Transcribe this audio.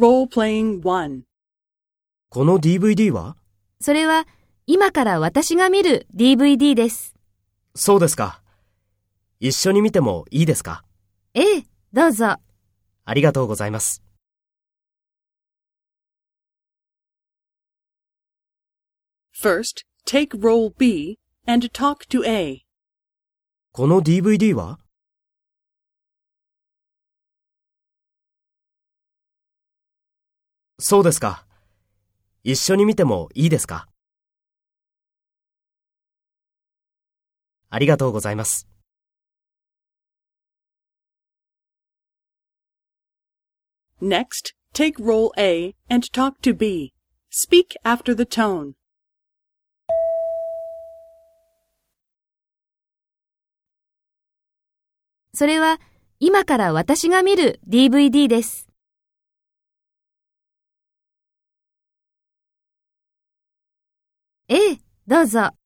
Role-playing この DVD は？それは今から私が見る DVD です。そうですか。一緒に見てもいいですか？ええ、どうぞ。ありがとうございます。First, take role B and talk to A. この DVD は？そうですか。一緒に見てもいいですかありがとうございます。Next, take role A and talk to B. Speak after the tone. それは今から私が見る DVD です。どうぞ。